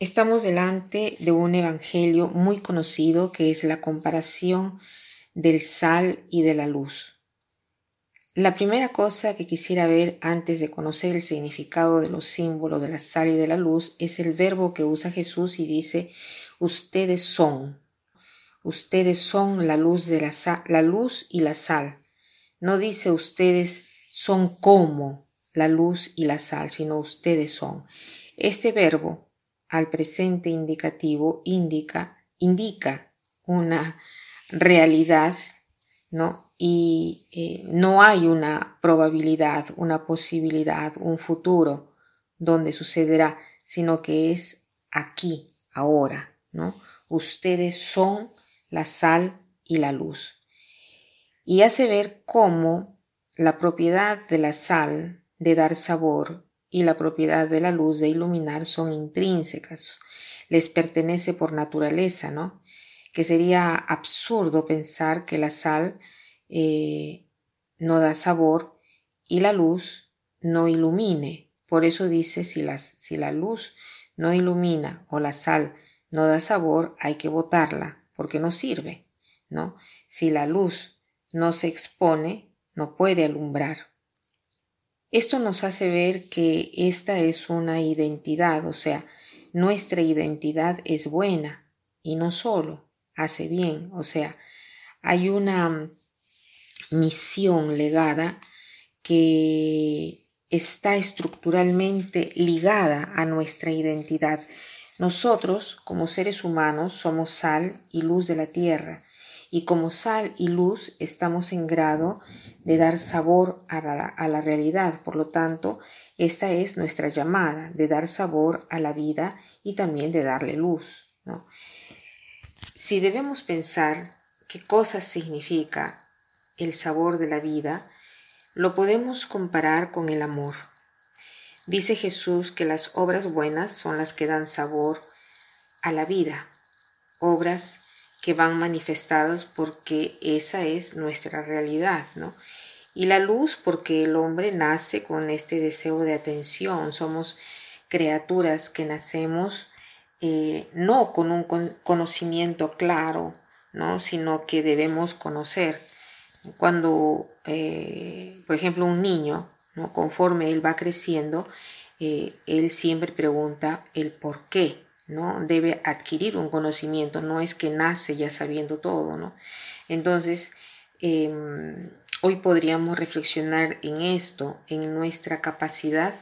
Estamos delante de un evangelio muy conocido que es la comparación del sal y de la luz. La primera cosa que quisiera ver antes de conocer el significado de los símbolos de la sal y de la luz es el verbo que usa Jesús y dice ustedes son. Ustedes son la luz de la, la luz y la sal. No dice ustedes son como la luz y la sal, sino ustedes son. Este verbo al presente indicativo indica, indica una realidad, ¿no? Y eh, no hay una probabilidad, una posibilidad, un futuro donde sucederá, sino que es aquí, ahora, ¿no? Ustedes son la sal y la luz. Y hace ver cómo la propiedad de la sal de dar sabor y la propiedad de la luz de iluminar son intrínsecas, les pertenece por naturaleza, ¿no? Que sería absurdo pensar que la sal eh, no da sabor y la luz no ilumine. Por eso dice, si, si la luz no ilumina o la sal no da sabor, hay que botarla, porque no sirve, ¿no? Si la luz no se expone, no puede alumbrar. Esto nos hace ver que esta es una identidad, o sea, nuestra identidad es buena y no solo hace bien, o sea, hay una misión legada que está estructuralmente ligada a nuestra identidad. Nosotros, como seres humanos, somos sal y luz de la tierra, y como sal y luz estamos en grado de dar sabor a la, realidad. Por lo tanto, esta es nuestra llamada de dar sabor a la vida y también de darle luz. Si debemos pensar qué cosa significa el sabor de la vida, lo podemos comparar con el amor. Dice Jesús que las obras buenas son las que dan sabor a la vida, obras que van manifestadas porque esa es nuestra realidad, ¿no? Y la luz porque el hombre nace con este deseo de atención, somos criaturas que nacemos eh, no con un conocimiento claro, ¿no? sino que debemos conocer. Cuando, eh, por ejemplo, un niño, ¿no? conforme él va creciendo, eh, él siempre pregunta el por qué, ¿no? Debe adquirir un conocimiento, no es que nace ya sabiendo todo, ¿no? Entonces, em, hoy podríamos reflexionar en esto, en nuestra capacidad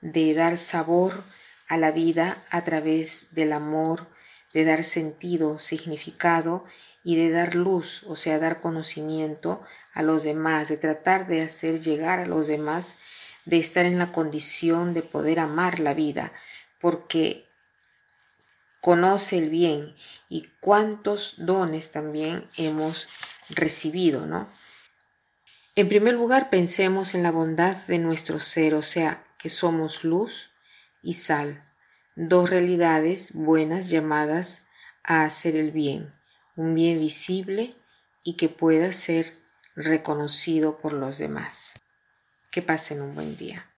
de dar sabor a la vida a través del amor, de dar sentido, significado y de dar luz, o sea, dar conocimiento a los demás, de tratar de hacer llegar a los demás, de estar en la condición de poder amar la vida, porque conoce el bien y cuántos dones también hemos recibido, ¿no? En primer lugar, pensemos en la bondad de nuestro ser, o sea, que somos luz y sal, dos realidades buenas llamadas a hacer el bien, un bien visible y que pueda ser reconocido por los demás. Que pasen un buen día.